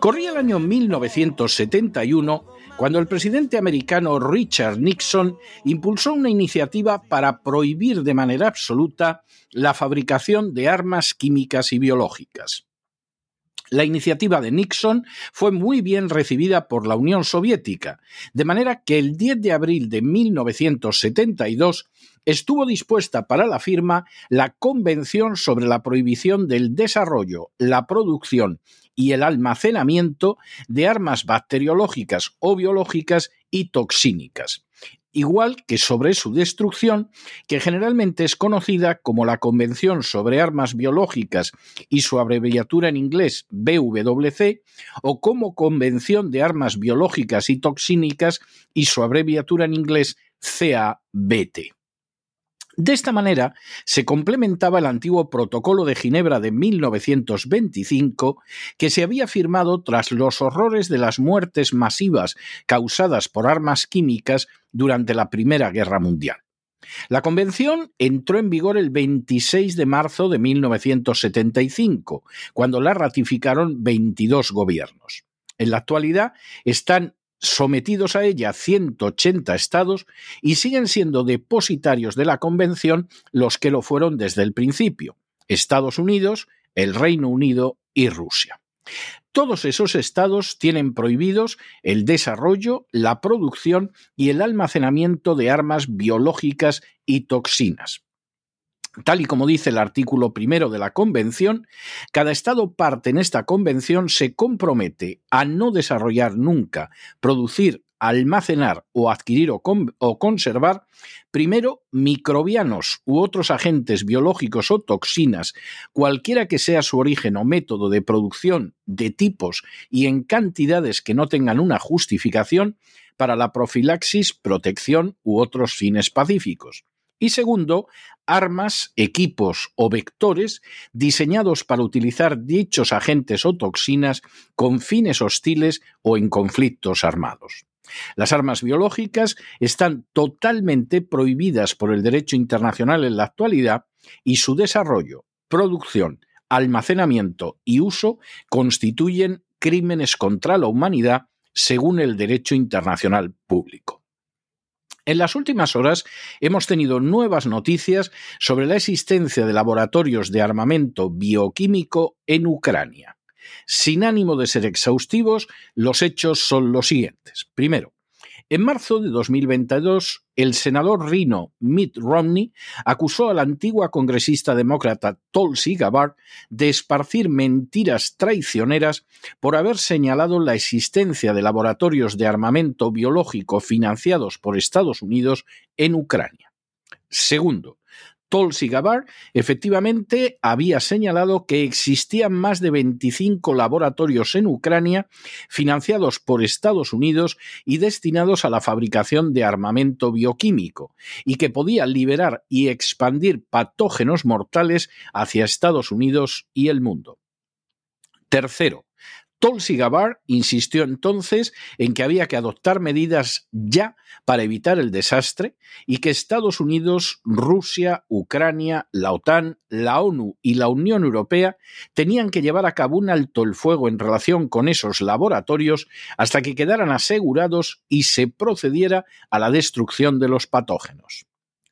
Corría el año 1971 cuando el presidente americano Richard Nixon impulsó una iniciativa para prohibir de manera absoluta la fabricación de armas químicas y biológicas. La iniciativa de Nixon fue muy bien recibida por la Unión Soviética, de manera que el 10 de abril de 1972 estuvo dispuesta para la firma la Convención sobre la prohibición del desarrollo, la producción y el almacenamiento de armas bacteriológicas o biológicas y toxínicas, igual que sobre su destrucción, que generalmente es conocida como la Convención sobre Armas Biológicas y su abreviatura en inglés BWC, o como Convención de Armas Biológicas y Toxínicas y su abreviatura en inglés CABT. De esta manera se complementaba el antiguo Protocolo de Ginebra de 1925 que se había firmado tras los horrores de las muertes masivas causadas por armas químicas durante la Primera Guerra Mundial. La convención entró en vigor el 26 de marzo de 1975, cuando la ratificaron 22 gobiernos. En la actualidad están sometidos a ella 180 estados y siguen siendo depositarios de la Convención los que lo fueron desde el principio, Estados Unidos, el Reino Unido y Rusia. Todos esos estados tienen prohibidos el desarrollo, la producción y el almacenamiento de armas biológicas y toxinas. Tal y como dice el artículo primero de la Convención, cada Estado parte en esta Convención se compromete a no desarrollar nunca, producir, almacenar o adquirir o, conservar, primero, microbianos u otros agentes biológicos o toxinas, cualquiera que sea su origen o método de producción, de tipos y en cantidades que no tengan una justificación, para la profilaxis, protección u otros fines pacíficos. Y segundo, armas, equipos o vectores diseñados para utilizar dichos agentes o toxinas con fines hostiles o en conflictos armados. Las armas biológicas están totalmente prohibidas por el derecho internacional en la actualidad y su desarrollo, producción, almacenamiento y uso constituyen crímenes contra la humanidad según el derecho internacional público. En las últimas horas hemos tenido nuevas noticias sobre la existencia de laboratorios de armamento bioquímico en Ucrania. Sin ánimo de ser exhaustivos, los hechos son los siguientes. Primero, en marzo de 2022, el senador rino Mitt Romney acusó a la antigua congresista demócrata Tulsi Gabbard de esparcir mentiras traicioneras por haber señalado la existencia de laboratorios de armamento biológico financiados por Estados Unidos en Ucrania. Segundo, Tulsi Gabbard efectivamente había señalado que existían más de 25 laboratorios en Ucrania financiados por Estados Unidos y destinados a la fabricación de armamento bioquímico y que podían liberar y expandir patógenos mortales hacia Estados Unidos y el mundo. Tercero, Tulsi Gabbard insistió entonces en que había que adoptar medidas ya para evitar el desastre y que Estados Unidos, Rusia, Ucrania, la OTAN, la ONU y la Unión Europea tenían que llevar a cabo un alto el fuego en relación con esos laboratorios hasta que quedaran asegurados y se procediera a la destrucción de los patógenos.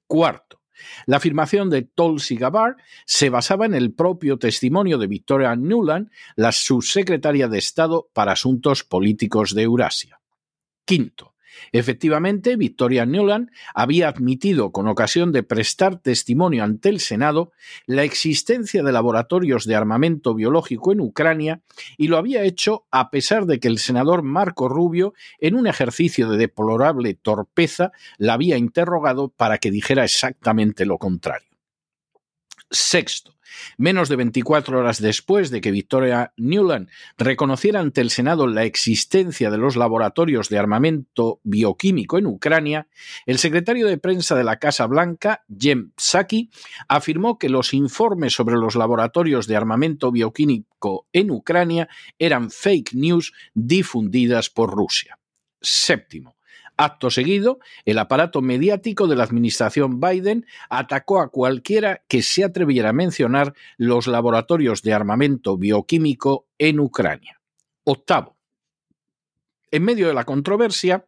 Cuarto, la afirmación de Tulsi Gabbard se basaba en el propio testimonio de Victoria Nuland, la subsecretaria de Estado para Asuntos Políticos de Eurasia. Quinto, Efectivamente, Victoria Nuland había admitido, con ocasión de prestar testimonio ante el Senado, la existencia de laboratorios de armamento biológico en Ucrania y lo había hecho a pesar de que el senador Marco Rubio, en un ejercicio de deplorable torpeza, la había interrogado para que dijera exactamente lo contrario. Sexto, Menos de 24 horas después de que Victoria Newland reconociera ante el Senado la existencia de los laboratorios de armamento bioquímico en Ucrania, el secretario de prensa de la Casa Blanca, Jem Psaki, afirmó que los informes sobre los laboratorios de armamento bioquímico en Ucrania eran fake news difundidas por Rusia. Séptimo. Acto seguido, el aparato mediático de la administración Biden atacó a cualquiera que se atreviera a mencionar los laboratorios de armamento bioquímico en Ucrania. Octavo. En medio de la controversia,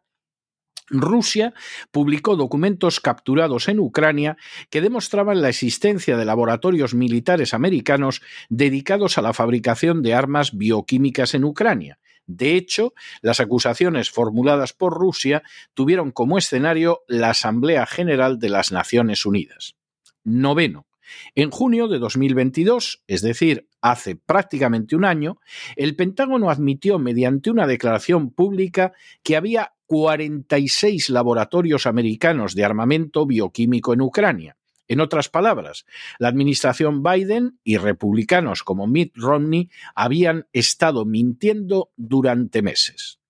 Rusia publicó documentos capturados en Ucrania que demostraban la existencia de laboratorios militares americanos dedicados a la fabricación de armas bioquímicas en Ucrania, de hecho, las acusaciones formuladas por Rusia tuvieron como escenario la Asamblea General de las Naciones Unidas. Noveno. En junio de 2022, es decir, hace prácticamente un año, el Pentágono admitió mediante una declaración pública que había 46 laboratorios americanos de armamento bioquímico en Ucrania, en otras palabras, la administración Biden y republicanos como Mitt Romney habían estado mintiendo durante meses.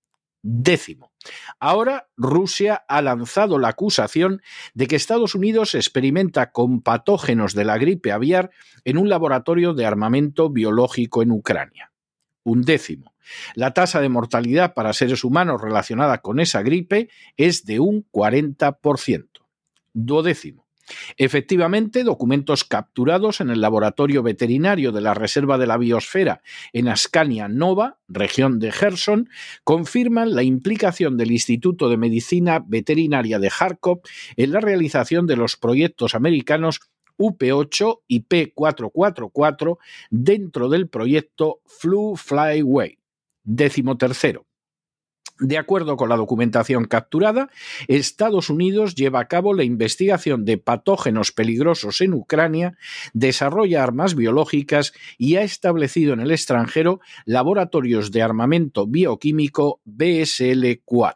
Décimo. Ahora Rusia ha lanzado la acusación de que Estados Unidos experimenta con patógenos de la gripe aviar en un laboratorio de armamento biológico en Ucrania. Un décimo. La tasa de mortalidad para seres humanos relacionada con esa gripe es de un 40%. Duodécimo. Efectivamente, documentos capturados en el laboratorio veterinario de la Reserva de la Biosfera en Ascania Nova, región de Gerson, confirman la implicación del Instituto de Medicina Veterinaria de Kharkov en la realización de los proyectos americanos UP8 y P444 dentro del proyecto Flu Flyway. Décimo tercero. De acuerdo con la documentación capturada, Estados Unidos lleva a cabo la investigación de patógenos peligrosos en Ucrania, desarrolla armas biológicas y ha establecido en el extranjero laboratorios de armamento bioquímico BSL-4.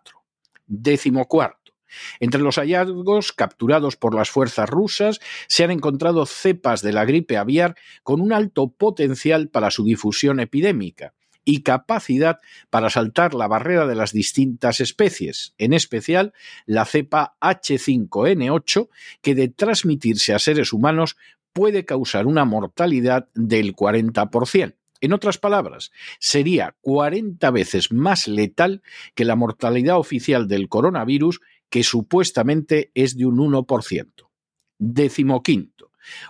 Décimo cuarto. Entre los hallazgos capturados por las fuerzas rusas se han encontrado cepas de la gripe aviar con un alto potencial para su difusión epidémica y capacidad para saltar la barrera de las distintas especies, en especial la cepa H5N8, que de transmitirse a seres humanos puede causar una mortalidad del 40%. En otras palabras, sería 40 veces más letal que la mortalidad oficial del coronavirus, que supuestamente es de un 1%. Décimo quinto.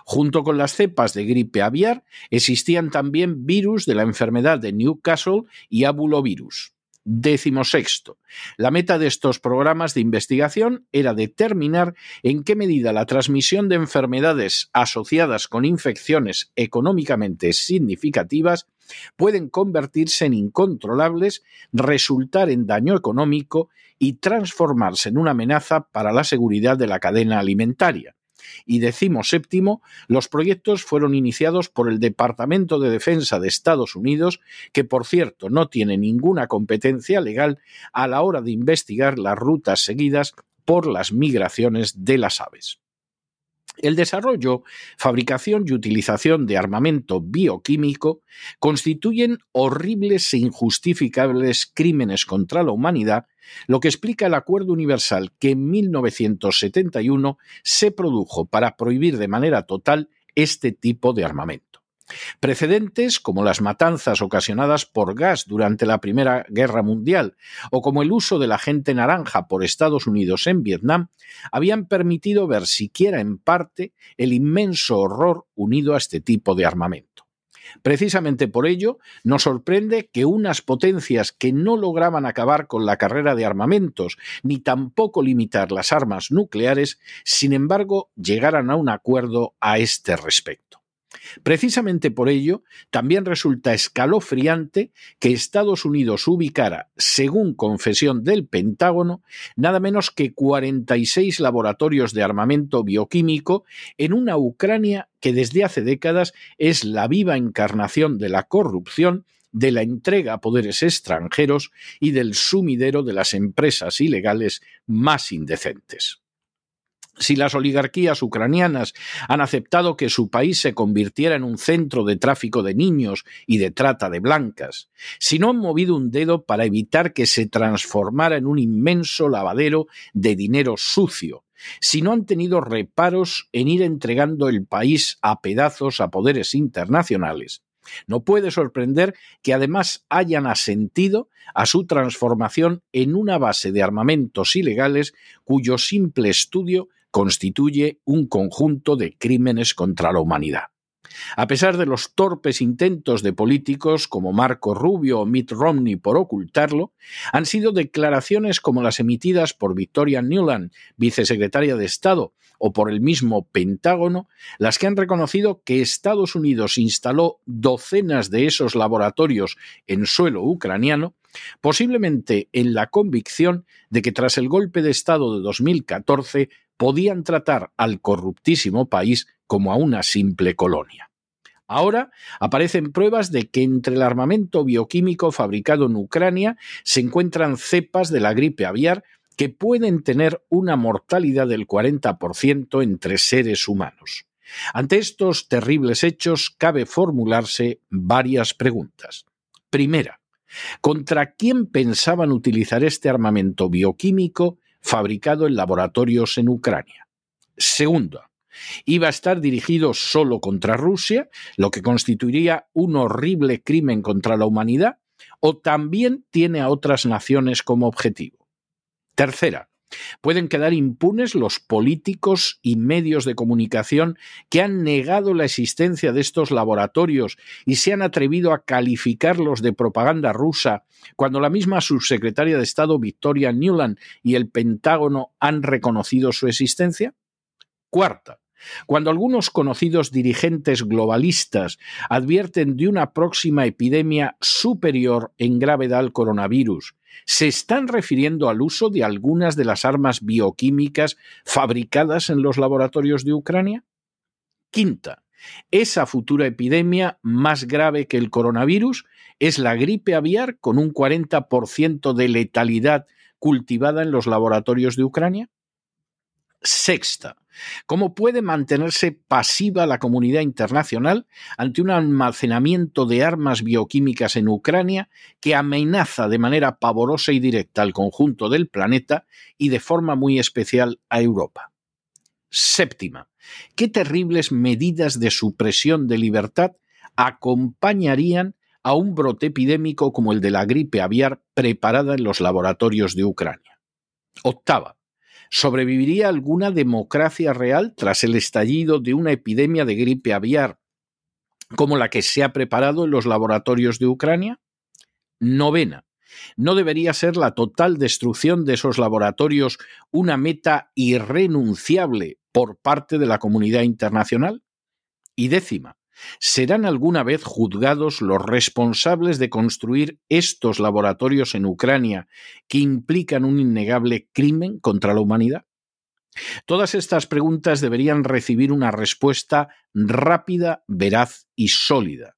Junto con las cepas de gripe aviar, existían también virus de la enfermedad de Newcastle y abulovirus. Décimo sexto. La meta de estos programas de investigación era determinar en qué medida la transmisión de enfermedades asociadas con infecciones económicamente significativas pueden convertirse en incontrolables, resultar en daño económico y transformarse en una amenaza para la seguridad de la cadena alimentaria y séptimo, los proyectos fueron iniciados por el Departamento de Defensa de Estados Unidos, que por cierto no tiene ninguna competencia legal a la hora de investigar las rutas seguidas por las migraciones de las aves. El desarrollo, fabricación y utilización de armamento bioquímico constituyen horribles e injustificables crímenes contra la humanidad, lo que explica el Acuerdo Universal que en 1971 se produjo para prohibir de manera total este tipo de armamento. Precedentes como las matanzas ocasionadas por gas durante la Primera Guerra Mundial o como el uso de la gente naranja por Estados Unidos en Vietnam habían permitido ver siquiera en parte el inmenso horror unido a este tipo de armamento. Precisamente por ello, nos sorprende que unas potencias que no lograban acabar con la carrera de armamentos, ni tampoco limitar las armas nucleares, sin embargo, llegaran a un acuerdo a este respecto. Precisamente por ello, también resulta escalofriante que Estados Unidos ubicara, según confesión del Pentágono, nada menos que 46 laboratorios de armamento bioquímico en una Ucrania que desde hace décadas es la viva encarnación de la corrupción de la entrega a poderes extranjeros y del sumidero de las empresas ilegales más indecentes si las oligarquías ucranianas han aceptado que su país se convirtiera en un centro de tráfico de niños y de trata de blancas, si no han movido un dedo para evitar que se transformara en un inmenso lavadero de dinero sucio, si no han tenido reparos en ir entregando el país a pedazos a poderes internacionales, no puede sorprender que además hayan asentido a su transformación en una base de armamentos ilegales cuyo simple estudio constituye un conjunto de crímenes contra la humanidad. A pesar de los torpes intentos de políticos como Marco Rubio o Mitt Romney por ocultarlo, han sido declaraciones como las emitidas por Victoria Newland, vicesecretaria de Estado, o por el mismo Pentágono, las que han reconocido que Estados Unidos instaló docenas de esos laboratorios en suelo ucraniano, posiblemente en la convicción de que tras el golpe de Estado de 2014 podían tratar al corruptísimo país como a una simple colonia. Ahora aparecen pruebas de que entre el armamento bioquímico fabricado en Ucrania se encuentran cepas de la gripe aviar que pueden tener una mortalidad del 40% entre seres humanos. Ante estos terribles hechos cabe formularse varias preguntas. Primera, ¿contra quién pensaban utilizar este armamento bioquímico fabricado en laboratorios en Ucrania. Segundo, iba a estar dirigido solo contra Rusia, lo que constituiría un horrible crimen contra la humanidad, o también tiene a otras naciones como objetivo. Tercera, Pueden quedar impunes los políticos y medios de comunicación que han negado la existencia de estos laboratorios y se han atrevido a calificarlos de propaganda rusa cuando la misma subsecretaria de Estado Victoria Newland y el Pentágono han reconocido su existencia? Cuarta, Cuando algunos conocidos dirigentes globalistas advierten de una próxima epidemia superior en gravedad al coronavirus, se están refiriendo al uso de algunas de las armas bioquímicas fabricadas en los laboratorios de Ucrania? Quinta, esa futura epidemia más grave que el coronavirus es la gripe aviar con un 40% de letalidad cultivada en los laboratorios de Ucrania. Sexta, ¿cómo puede mantenerse pasiva la comunidad internacional ante un almacenamiento de armas bioquímicas en Ucrania que amenaza de manera pavorosa y directa al conjunto del planeta y de forma muy especial a Europa? Séptima, ¿qué terribles medidas de supresión de libertad acompañarían a un brote epidémico como el de la gripe aviar preparada en los laboratorios de Ucrania? Octava, ¿Sobreviviría alguna democracia real tras el estallido de una epidemia de gripe aviar como la que se ha preparado en los laboratorios de Ucrania? Novena. ¿No debería ser la total destrucción de esos laboratorios una meta irrenunciable por parte de la comunidad internacional? Y décima. ¿Serán alguna vez juzgados los responsables de construir estos laboratorios en Ucrania que implican un innegable crimen contra la humanidad? Todas estas preguntas deberían recibir una respuesta rápida, veraz y sólida.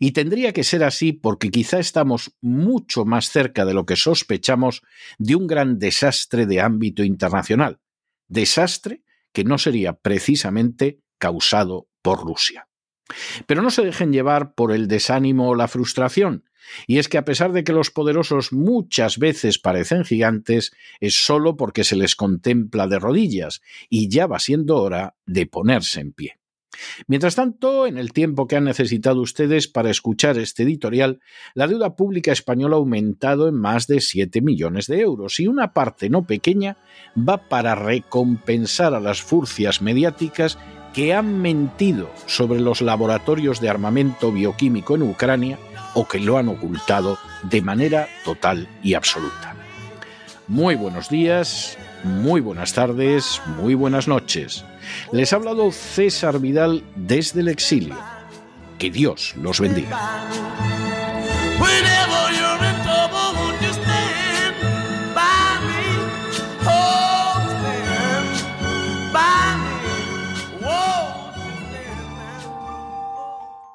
Y tendría que ser así porque quizá estamos mucho más cerca de lo que sospechamos de un gran desastre de ámbito internacional. Desastre que no sería precisamente causado por Rusia. Pero no se dejen llevar por el desánimo o la frustración. Y es que a pesar de que los poderosos muchas veces parecen gigantes, es solo porque se les contempla de rodillas, y ya va siendo hora de ponerse en pie. Mientras tanto, en el tiempo que han necesitado ustedes para escuchar este editorial, la deuda pública española ha aumentado en más de 7 millones de euros y una parte no pequeña va para recompensar a las furcias mediáticas que han mentido sobre los laboratorios de armamento bioquímico en Ucrania o que lo han ocultado de manera total y absoluta. Muy buenos días, muy buenas tardes, muy buenas noches. Les ha hablado César Vidal desde el exilio. Que Dios los bendiga.